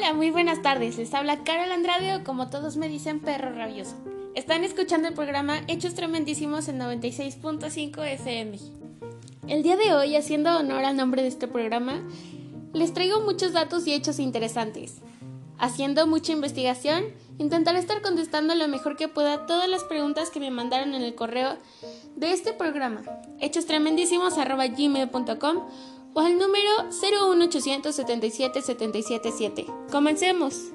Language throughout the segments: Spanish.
Hola, muy buenas tardes. Les habla Carol Andrade o como todos me dicen perro rabioso. Están escuchando el programa Hechos Tremendísimos en 96.5 FM. El día de hoy, haciendo honor al nombre de este programa, les traigo muchos datos y hechos interesantes. Haciendo mucha investigación, intentaré estar contestando lo mejor que pueda todas las preguntas que me mandaron en el correo de este programa, hechostremendísimos.gmail.com o al número 01877 777. Comencemos.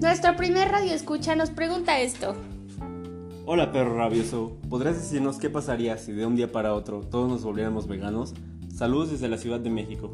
Nuestro primer radio escucha nos pregunta esto. Hola perro rabioso, ¿podrías decirnos qué pasaría si de un día para otro todos nos volviéramos veganos? Saludos desde la Ciudad de México.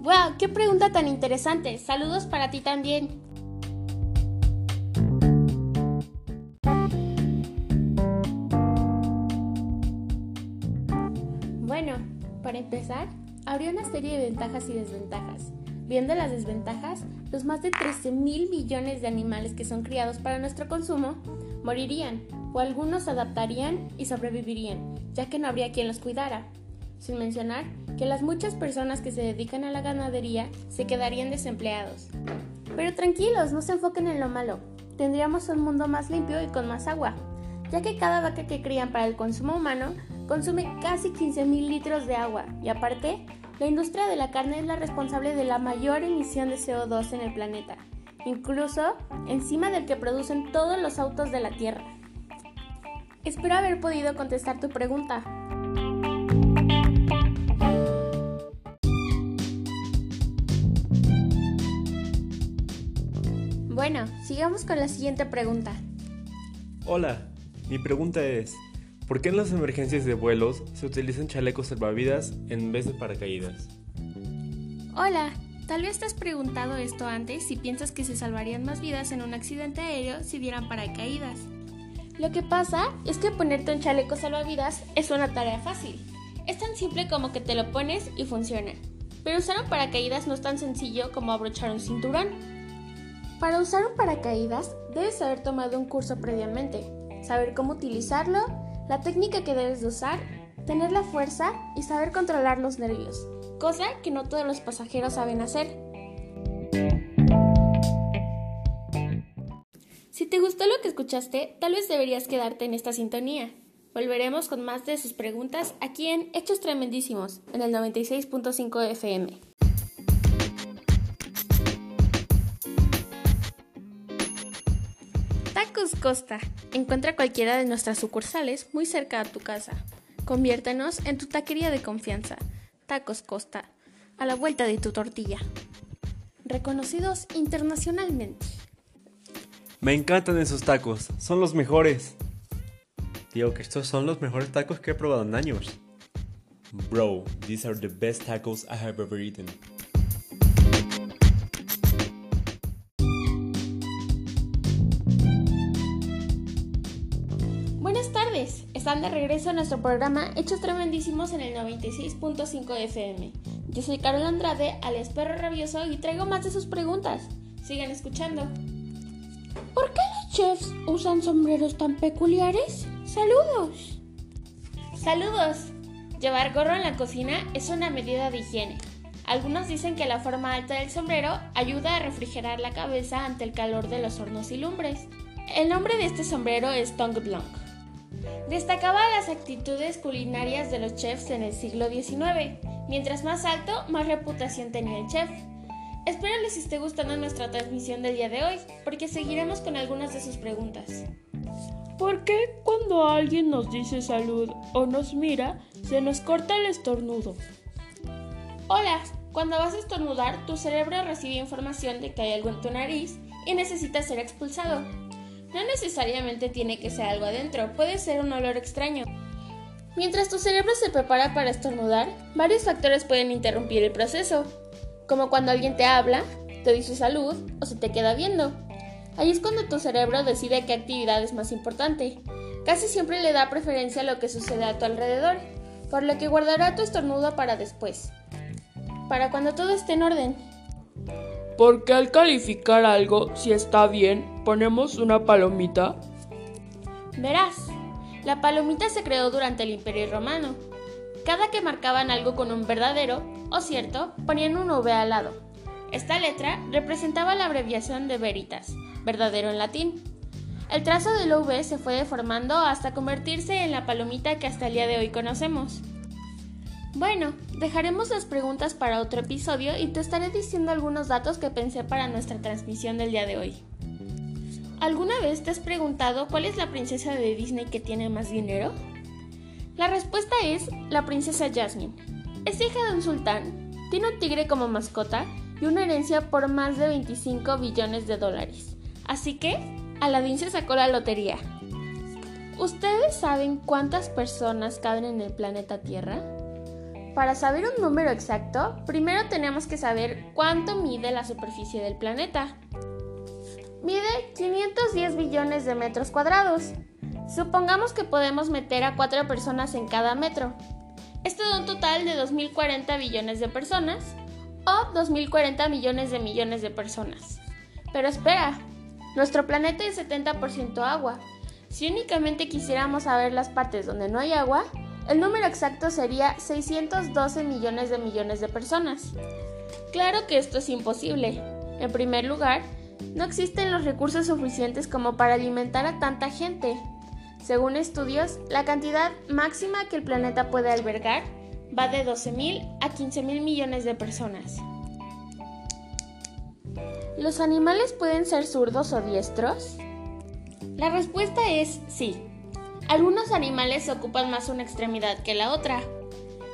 ¡Wow! ¡Qué pregunta tan interesante! Saludos para ti también. Para empezar, habría una serie de ventajas y desventajas. Viendo las desventajas, los más de 13 mil millones de animales que son criados para nuestro consumo morirían, o algunos se adaptarían y sobrevivirían, ya que no habría quien los cuidara. Sin mencionar que las muchas personas que se dedican a la ganadería se quedarían desempleados. Pero tranquilos, no se enfoquen en lo malo. Tendríamos un mundo más limpio y con más agua, ya que cada vaca que crían para el consumo humano consume casi 15.000 litros de agua y aparte, la industria de la carne es la responsable de la mayor emisión de CO2 en el planeta, incluso encima del que producen todos los autos de la Tierra. Espero haber podido contestar tu pregunta. Bueno, sigamos con la siguiente pregunta. Hola, mi pregunta es, ¿por qué en las emergencias de vuelos se utilizan chalecos salvavidas en vez de paracaídas? Hola, tal vez te has preguntado esto antes si piensas que se salvarían más vidas en un accidente aéreo si dieran paracaídas. Lo que pasa es que ponerte un chaleco salvavidas es una tarea fácil. Es tan simple como que te lo pones y funciona. Pero usar un paracaídas no es tan sencillo como abrochar un cinturón. Para usar un paracaídas debes haber tomado un curso previamente, saber cómo utilizarlo, la técnica que debes de usar, tener la fuerza y saber controlar los nervios, cosa que no todos los pasajeros saben hacer. Si te gustó lo que escuchaste, tal vez deberías quedarte en esta sintonía. Volveremos con más de sus preguntas aquí en Hechos Tremendísimos, en el 96.5 FM. Costa. Encuentra cualquiera de nuestras sucursales muy cerca a tu casa. Conviértenos en tu taquería de confianza. Tacos Costa. A la vuelta de tu tortilla. Reconocidos internacionalmente. Me encantan esos tacos, son los mejores. Digo que estos son los mejores tacos que he probado en años. Bro, these are the best tacos I have ever eaten. Están de regreso a nuestro programa Hechos Tremendísimos en el 96.5 FM. Yo soy Carol Andrade, alias Perro Rabioso, y traigo más de sus preguntas. Sigan escuchando. ¿Por qué los chefs usan sombreros tan peculiares? Saludos. Saludos. Llevar gorro en la cocina es una medida de higiene. Algunos dicen que la forma alta del sombrero ayuda a refrigerar la cabeza ante el calor de los hornos y lumbres. El nombre de este sombrero es Tongue Blanc. Destacaba las actitudes culinarias de los chefs en el siglo XIX. Mientras más alto, más reputación tenía el chef. Espero les esté gustando nuestra transmisión del día de hoy, porque seguiremos con algunas de sus preguntas. ¿Por qué cuando alguien nos dice salud o nos mira, se nos corta el estornudo? Hola, cuando vas a estornudar, tu cerebro recibe información de que hay algo en tu nariz y necesita ser expulsado. No necesariamente tiene que ser algo adentro, puede ser un olor extraño. Mientras tu cerebro se prepara para estornudar, varios factores pueden interrumpir el proceso, como cuando alguien te habla, te dice salud o se te queda viendo. Ahí es cuando tu cerebro decide qué actividad es más importante. Casi siempre le da preferencia a lo que sucede a tu alrededor, por lo que guardará tu estornudo para después, para cuando todo esté en orden. Porque al calificar algo, si está bien, ponemos una palomita. Verás, La palomita se creó durante el Imperio Romano. Cada que marcaban algo con un verdadero o cierto, ponían un V al lado. Esta letra representaba la abreviación de veritas, verdadero en latín. El trazo del V se fue deformando hasta convertirse en la palomita que hasta el día de hoy conocemos. Bueno, dejaremos las preguntas para otro episodio y te estaré diciendo algunos datos que pensé para nuestra transmisión del día de hoy. ¿Alguna vez te has preguntado cuál es la princesa de Disney que tiene más dinero? La respuesta es la princesa Jasmine. Es hija de un sultán, tiene un tigre como mascota y una herencia por más de 25 billones de dólares. Así que, Aladdin se sacó la lotería. ¿Ustedes saben cuántas personas caben en el planeta Tierra? Para saber un número exacto, primero tenemos que saber cuánto mide la superficie del planeta. Mide 510 billones de metros cuadrados. Supongamos que podemos meter a 4 personas en cada metro. Esto da un total de 2.040 billones de personas o 2.040 millones de millones de personas. Pero espera, nuestro planeta es 70% agua. Si únicamente quisiéramos saber las partes donde no hay agua, el número exacto sería 612 millones de millones de personas. Claro que esto es imposible. En primer lugar, no existen los recursos suficientes como para alimentar a tanta gente. Según estudios, la cantidad máxima que el planeta puede albergar va de 12.000 a 15.000 millones de personas. ¿Los animales pueden ser zurdos o diestros? La respuesta es sí. Algunos animales ocupan más una extremidad que la otra.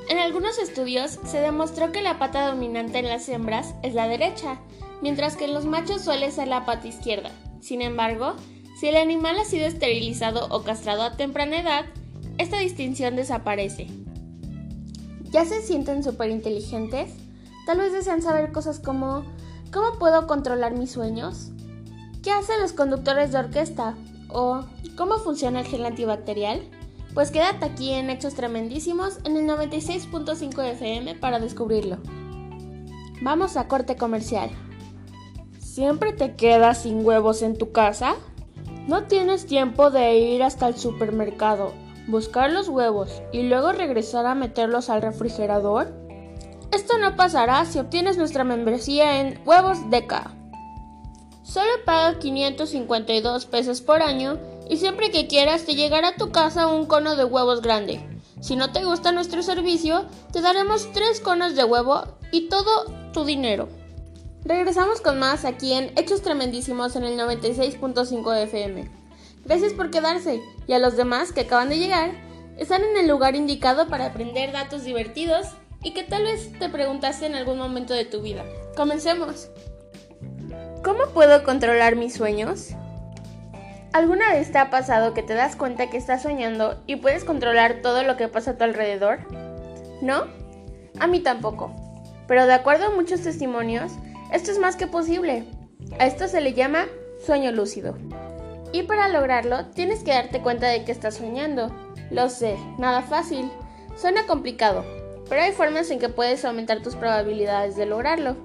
En algunos estudios se demostró que la pata dominante en las hembras es la derecha, mientras que en los machos suele ser la pata izquierda. Sin embargo, si el animal ha sido esterilizado o castrado a temprana edad, esta distinción desaparece. ¿Ya se sienten súper inteligentes? Tal vez desean saber cosas como ¿cómo puedo controlar mis sueños? ¿Qué hacen los conductores de orquesta? ¿O cómo funciona el gel antibacterial? Pues quédate aquí en Hechos Tremendísimos en el 96.5 FM para descubrirlo. Vamos a corte comercial. ¿Siempre te quedas sin huevos en tu casa? ¿No tienes tiempo de ir hasta el supermercado, buscar los huevos y luego regresar a meterlos al refrigerador? Esto no pasará si obtienes nuestra membresía en Huevos Deca. Solo paga 552 pesos por año y siempre que quieras te llegará a tu casa un cono de huevos grande. Si no te gusta nuestro servicio, te daremos tres conos de huevo y todo tu dinero. Regresamos con más aquí en Hechos Tremendísimos en el 96.5 FM. Gracias por quedarse y a los demás que acaban de llegar, están en el lugar indicado para aprender datos divertidos y que tal vez te preguntaste en algún momento de tu vida. Comencemos. ¿Cómo puedo controlar mis sueños? ¿Alguna vez te ha pasado que te das cuenta que estás soñando y puedes controlar todo lo que pasa a tu alrededor? ¿No? A mí tampoco. Pero de acuerdo a muchos testimonios, esto es más que posible. A esto se le llama sueño lúcido. Y para lograrlo, tienes que darte cuenta de que estás soñando. Lo sé, nada fácil. Suena complicado, pero hay formas en que puedes aumentar tus probabilidades de lograrlo.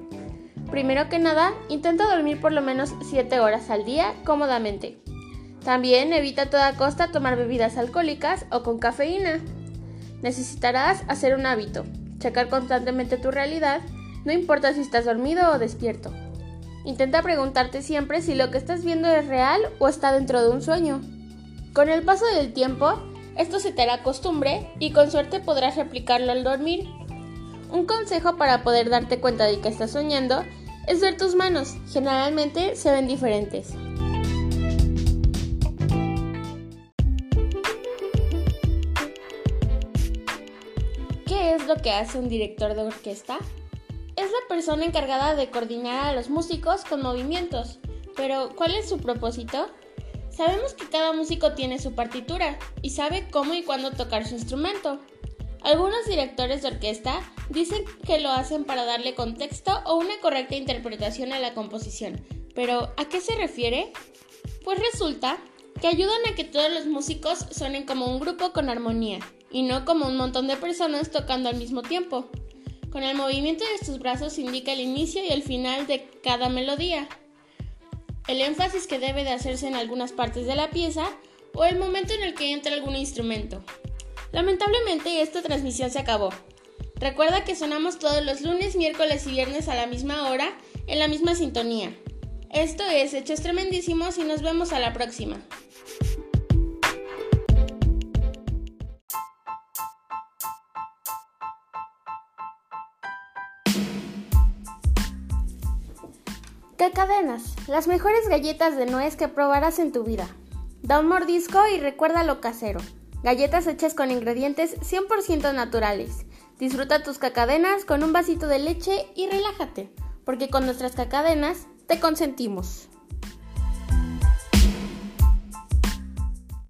Primero que nada, intenta dormir por lo menos 7 horas al día cómodamente. También evita a toda costa tomar bebidas alcohólicas o con cafeína. Necesitarás hacer un hábito, checar constantemente tu realidad, no importa si estás dormido o despierto. Intenta preguntarte siempre si lo que estás viendo es real o está dentro de un sueño. Con el paso del tiempo, esto se te hará costumbre y con suerte podrás replicarlo al dormir. Un consejo para poder darte cuenta de que estás soñando es ver tus manos. Generalmente se ven diferentes. ¿Qué es lo que hace un director de orquesta? Es la persona encargada de coordinar a los músicos con movimientos. Pero, ¿cuál es su propósito? Sabemos que cada músico tiene su partitura y sabe cómo y cuándo tocar su instrumento. Algunos directores de orquesta dicen que lo hacen para darle contexto o una correcta interpretación a la composición. Pero, ¿a qué se refiere? Pues resulta que ayudan a que todos los músicos suenen como un grupo con armonía y no como un montón de personas tocando al mismo tiempo. Con el movimiento de sus brazos indica el inicio y el final de cada melodía. El énfasis que debe de hacerse en algunas partes de la pieza o el momento en el que entra algún instrumento. Lamentablemente esta transmisión se acabó. Recuerda que sonamos todos los lunes, miércoles y viernes a la misma hora, en la misma sintonía. Esto es Hechos Tremendísimos y nos vemos a la próxima. Cacadenas, las mejores galletas de nuez que probarás en tu vida. Da un mordisco y recuerda lo casero. Galletas hechas con ingredientes 100% naturales. Disfruta tus cacadenas con un vasito de leche y relájate, porque con nuestras cacadenas te consentimos.